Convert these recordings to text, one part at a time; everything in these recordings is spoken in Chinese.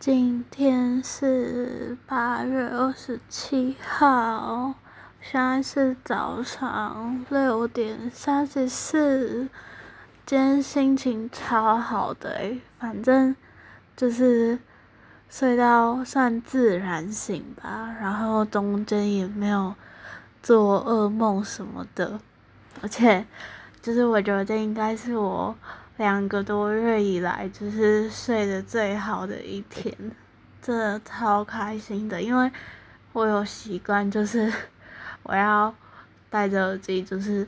今天是八月二十七号，现在是早上六点三十四。今天心情超好的诶，反正就是睡到算自然醒吧，然后中间也没有做噩梦什么的，而且就是我觉得这应该是我。两个多月以来，就是睡得最好的一天，真的超开心的。因为我有习惯，就是 我要戴着耳机，就是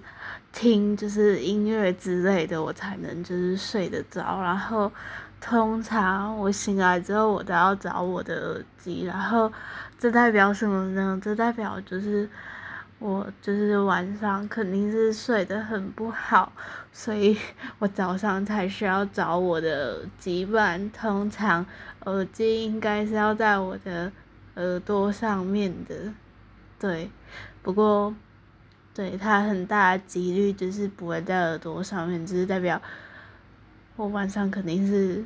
听就是音乐之类的，我才能就是睡得着。然后通常我醒来之后，我都要找我的耳机。然后这代表什么呢？这代表就是。我就是晚上肯定是睡得很不好，所以 我早上才需要找我的耳机。通常耳机应该是要在我的耳朵上面的，对。不过，对它很大的几率就是不会在耳朵上面，只是代表我晚上肯定是，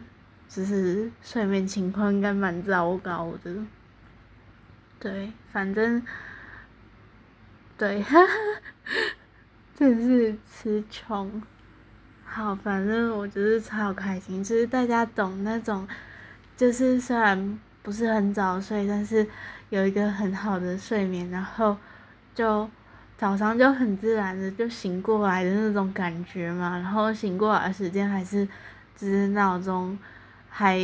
就是睡眠情况应该蛮糟糕的。对，反正。对，哈哈，真是词穷。好，反正我就是超开心，就是大家懂那种，就是虽然不是很早睡，但是有一个很好的睡眠，然后就早上就很自然的就醒过来的那种感觉嘛。然后醒过来的时间还是就是闹钟还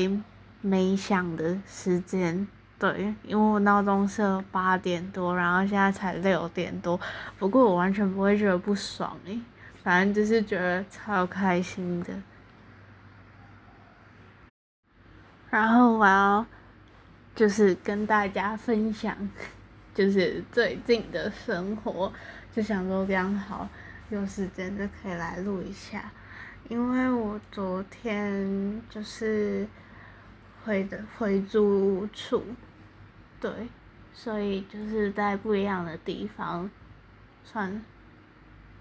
没响的时间。对，因为我闹钟设八点多，然后现在才六点多，不过我完全不会觉得不爽诶，反正就是觉得超开心的。然后我要就是跟大家分享，就是最近的生活，就想说刚好有时间就可以来录一下，因为我昨天就是回的回租处。对，所以就是在不一样的地方，算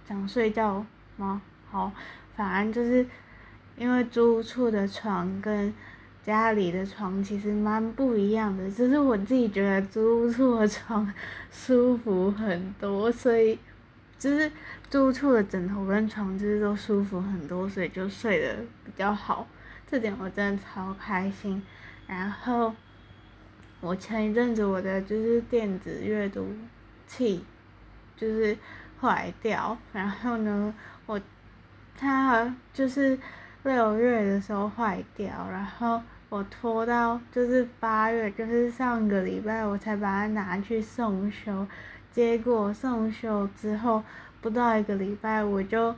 讲睡觉吗？好，反正就是因为租处的床跟家里的床其实蛮不一样的，就是我自己觉得租处的床 舒服很多，所以就是租处的枕头跟床就是都舒服很多，所以就睡得比较好，这点我真的超开心，然后。我前一阵子我的就是电子阅读器就是坏掉，然后呢，我它就是六月的时候坏掉，然后我拖到就是八月，就是上个礼拜我才把它拿去送修，结果送修之后不到一个礼拜我就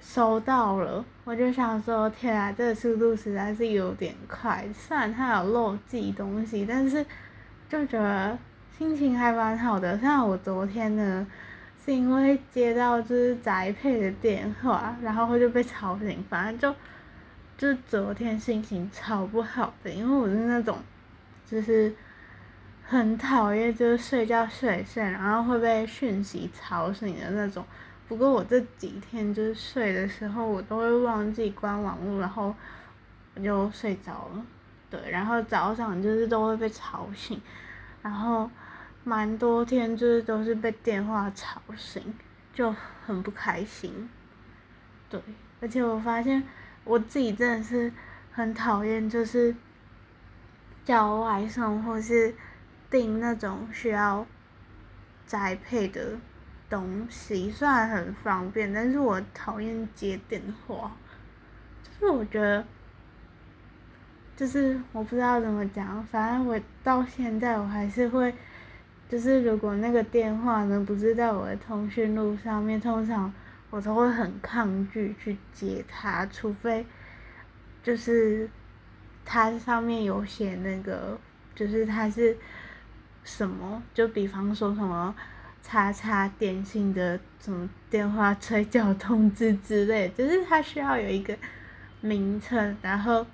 收到了，我就想说天啊，这个速度实在是有点快，虽然它有漏寄东西，但是。就觉得心情还蛮好的，像我昨天呢，是因为接到就是宅配的电话，然后就被吵醒，反正就，就昨天心情超不好的，因为我是那种，就是很讨厌就是睡觉睡睡，然后会被讯息吵醒的那种。不过我这几天就是睡的时候，我都会忘记关网络，然后我就睡着了。对，然后早上就是都会被吵醒，然后蛮多天就是都是被电话吵醒，就很不开心。对，而且我发现我自己真的是很讨厌，就是叫外送或是订那种需要宅配的东西，虽然很方便，但是我讨厌接电话，就是我觉得。就是我不知道怎么讲，反正我到现在我还是会，就是如果那个电话呢不是在我的通讯录上面，通常我都会很抗拒去接它，除非就是它上面有写那个，就是它是什么，就比方说什么叉叉电信的什么电话催缴通知之类，就是它需要有一个名称，然后。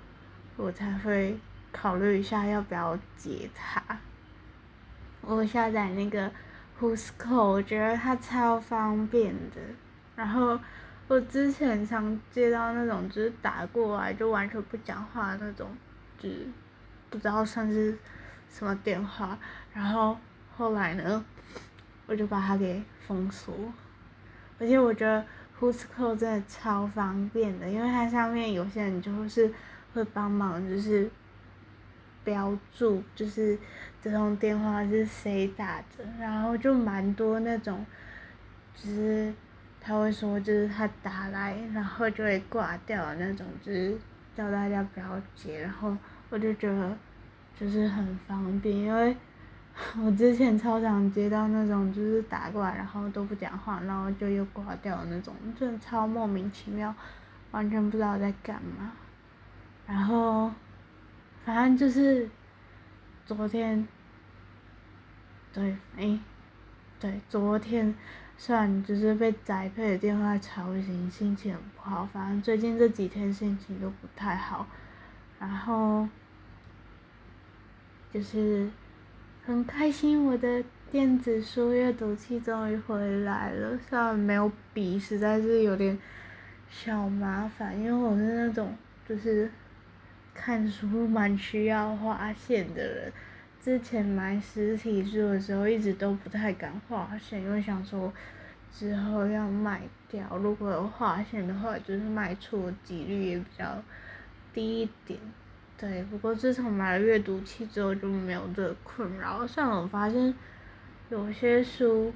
我才会考虑一下要不要接它。我下载那个 Who's Call，我觉得它超方便的。然后我之前常接到那种就是打过来就完全不讲话那种，就是不知道算是什么电话，然后后来呢，我就把它给封锁。而且我觉得 Whoscall 真的超方便的，因为它上面有些人就是会帮忙，就是标注，就是这通电话是谁打的，然后就蛮多那种，就是他会说就是他打来，然后就会挂掉的那种，就是叫大家不要接，然后我就觉得就是很方便，因为。我之前超常接到那种就是打过来，然后都不讲话，然后就又挂掉的那种，真超莫名其妙，完全不知道在干嘛。然后，反正就是昨天，对，哎，对，昨天虽然就是被宅配的电话吵醒，心情很不好。反正最近这几天心情都不太好，然后就是。很开心，我的电子书阅读器终于回来了。虽然没有笔，实在是有点小麻烦，因为我是那种就是看书蛮需要划线的人。之前买实体书的时候，一直都不太敢划线，因为想说之后要卖掉，如果有划线的话，就是卖错几率也比较低一点。对，不过自从买了阅读器之后就没有这个困扰。虽然我发现有些书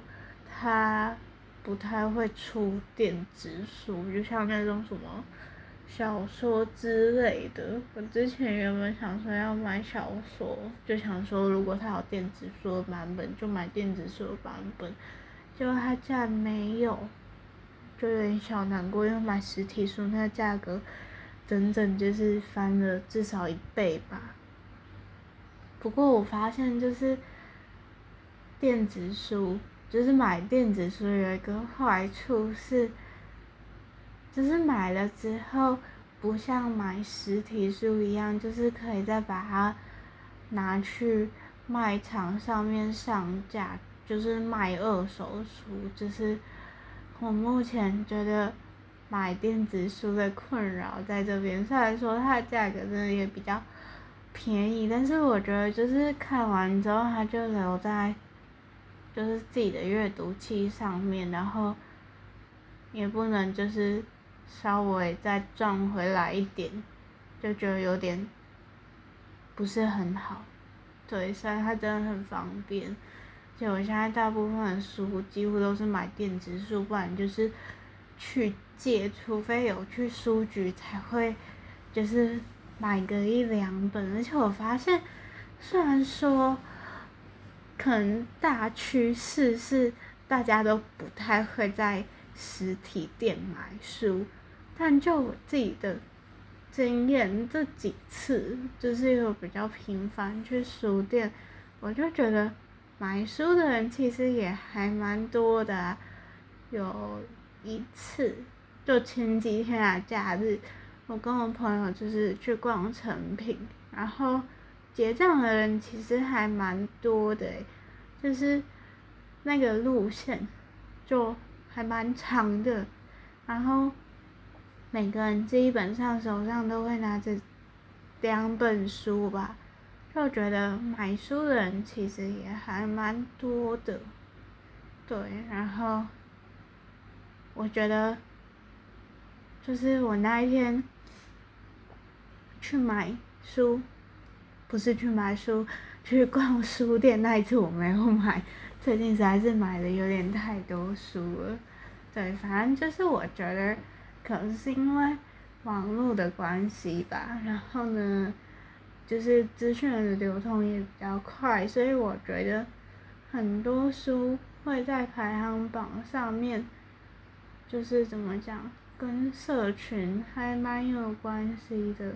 它不太会出电子书，就像那种什么小说之类的。我之前原本想说要买小说，就想说如果它有电子书的版本就买电子书的版本，结果它竟然没有，就有点小难过，因为买实体书那个价格。整整就是翻了至少一倍吧。不过我发现就是电子书，就是买电子书有一个坏处是，就是买了之后不像买实体书一样，就是可以再把它拿去卖场上面上架，就是卖二手书。就是我目前觉得。买电子书的困扰在这边，虽然说它的价格真的也比较便宜，但是我觉得就是看完之后它就留在就是自己的阅读器上面，然后也不能就是稍微再赚回来一点，就觉得有点不是很好。对，虽然它真的很方便，就我现在大部分的书几乎都是买电子书，不然就是去。借，除非有去书局才会，就是买个一两本。而且我发现，虽然说，可能大趋势是大家都不太会在实体店买书，但就我自己的经验，这几次就是有比较频繁去书店，我就觉得买书的人其实也还蛮多的。有一次。就前几天啊，假日，我跟我朋友就是去逛成品，然后结账的人其实还蛮多的，就是那个路线就还蛮长的，然后每个人基本上手上都会拿着两本书吧，就觉得买书的人其实也还蛮多的，对，然后我觉得。就是我那一天去买书，不是去买书，去逛书店那一次我没有买。最近实在是买的有点太多书了，对，反正就是我觉得可能是因为网络的关系吧，然后呢，就是资讯的流通也比较快，所以我觉得很多书会在排行榜上面，就是怎么讲？跟社群还蛮有关系的，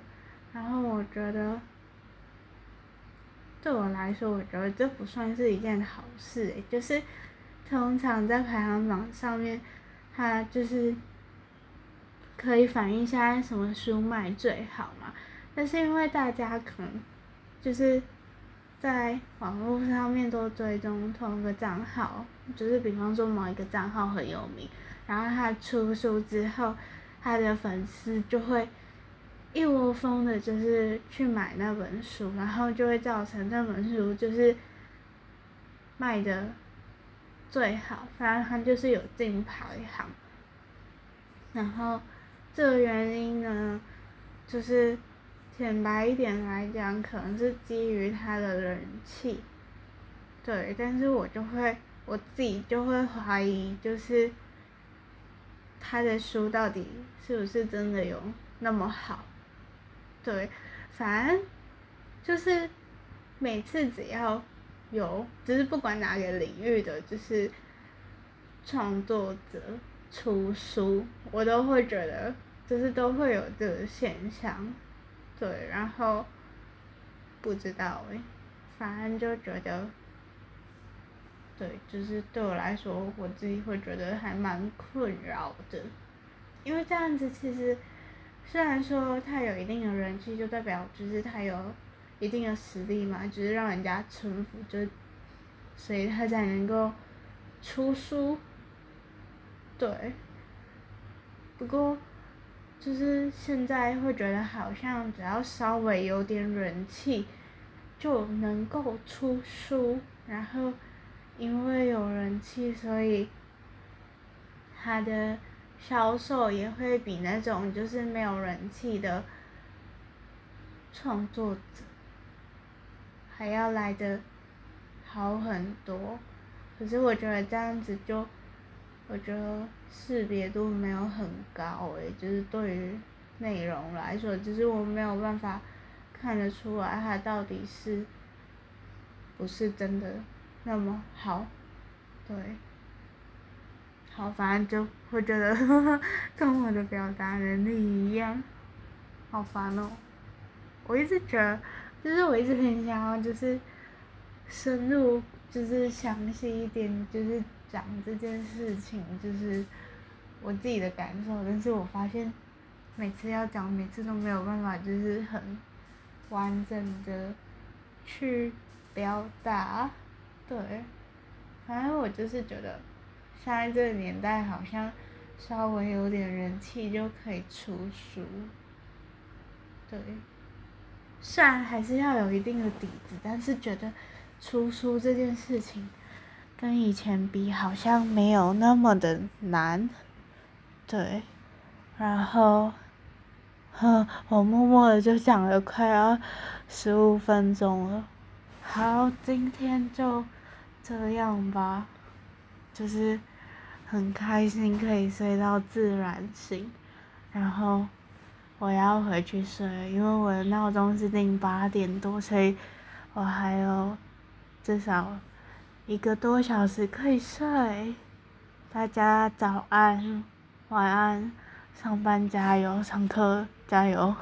然后我觉得，对我来说，我觉得这不算是一件好事，就是通常在排行榜上面，它就是可以反映现在什么书卖最好嘛，但是因为大家可能就是在网络上面都追踪同一个账号，就是比方说某一个账号很有名。然后他出书之后，他的粉丝就会一窝蜂的，就是去买那本书，然后就会造成那本书就是卖的最好，反正他就是有进排行。然后这个原因呢，就是浅白一点来讲，可能是基于他的人气。对，但是我就会我自己就会怀疑，就是他的书到底是不是真的有那么好？对，反正就是每次只要有，就是不管哪个领域的，就是创作者出书，我都会觉得就是都会有这个现象。对，然后不知道诶，反正就觉得。对，就是对我来说，我自己会觉得还蛮困扰的，因为这样子其实，虽然说他有一定的人气，就代表就是他有一定的实力嘛，就是让人家臣服，就所以他才能够出书。对。不过，就是现在会觉得好像只要稍微有点人气，就能够出书，然后。因为有人气，所以他的销售也会比那种就是没有人气的创作者还要来的好很多。可是我觉得这样子就，我觉得识别度没有很高诶，就是对于内容来说，就是我没有办法看得出来他到底是不是真的。那么好，对，好，反正就会觉得跟我的表达能力一样，好烦哦！我一直觉得，就是我一直很想要，就是深入，就是详细一点，就是讲这件事情，就是我自己的感受。但是我发现，每次要讲，每次都没有办法，就是很完整的去表达。对，反正我就是觉得，现在这个年代好像稍微有点人气就可以出书。对，虽然还是要有一定的底子，但是觉得出书这件事情跟以前比好像没有那么的难。对，然后，呵，我默默的就讲了快要十五分钟了。好，今天就这样吧，就是很开心可以睡到自然醒，然后我要回去睡，因为我的闹钟是定八点多，所以我还有至少一个多小时可以睡。大家早安，晚安，上班加油，上课加油。